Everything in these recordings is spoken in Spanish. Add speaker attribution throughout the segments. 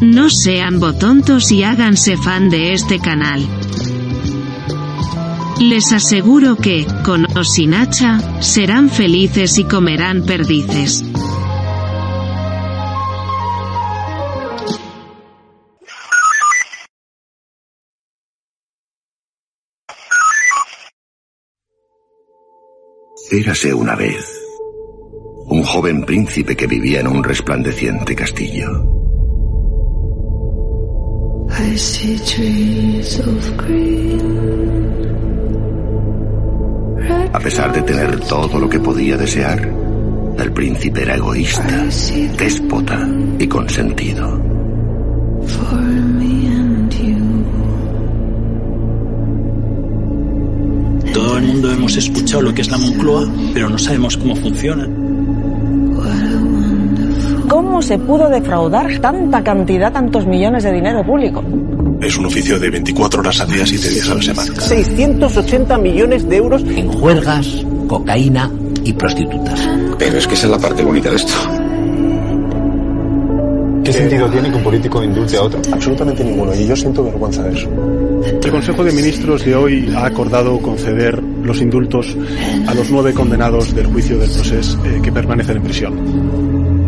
Speaker 1: no sean botontos y háganse fan de este canal. Les aseguro que, con o sin hacha, serán felices y comerán perdices.
Speaker 2: Érase una vez un joven príncipe que vivía en un resplandeciente castillo. A pesar de tener todo lo que podía desear, el príncipe era egoísta, déspota y consentido.
Speaker 3: Todo el mundo hemos escuchado lo que es la Moncloa, pero no sabemos cómo funciona.
Speaker 4: ¿Cómo se pudo defraudar tanta cantidad, tantos millones de dinero público?
Speaker 5: Es un oficio de 24 horas al día, 7 días a la semana.
Speaker 6: 680 millones de euros
Speaker 7: en juergas, cocaína y prostitutas.
Speaker 8: Pero es que esa es la parte bonita de esto.
Speaker 9: ¿Qué sentido tiene que un político indulte a otro?
Speaker 10: Absolutamente ninguno, y yo siento vergüenza de eso.
Speaker 11: El Consejo de Ministros de hoy ha acordado conceder los indultos a los nueve condenados del juicio del proceso eh, que permanecen en prisión.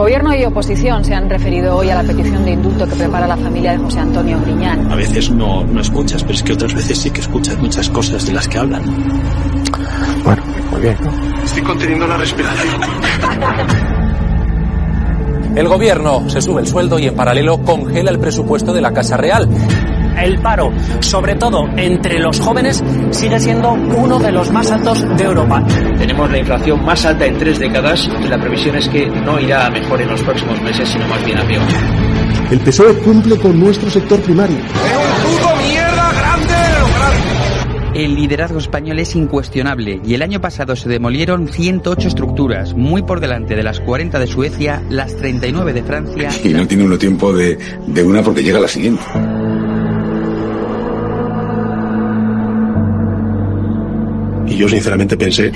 Speaker 12: Gobierno y oposición se han referido hoy a la petición de indulto que prepara la familia de José Antonio Griñán.
Speaker 3: A veces no, no escuchas, pero es que otras veces sí que escuchas muchas cosas de las que hablan.
Speaker 10: Bueno, muy bien.
Speaker 5: Estoy conteniendo la respiración.
Speaker 13: El gobierno se sube el sueldo y en paralelo congela el presupuesto de la Casa Real
Speaker 14: el paro, sobre todo entre los jóvenes, sigue siendo uno de los más altos de Europa.
Speaker 15: Tenemos la inflación más alta en tres décadas y la previsión es que no irá a mejor en los próximos meses, sino más bien a peor.
Speaker 16: El PSOE cumple con nuestro sector primario.
Speaker 17: El liderazgo español es incuestionable y el año pasado se demolieron 108 estructuras, muy por delante de las 40 de Suecia, las 39 de Francia.
Speaker 8: Y no tiene uno tiempo de, de una porque llega la siguiente.
Speaker 5: yo sinceramente pensé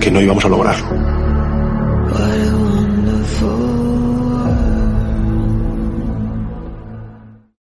Speaker 5: que no íbamos a lograrlo.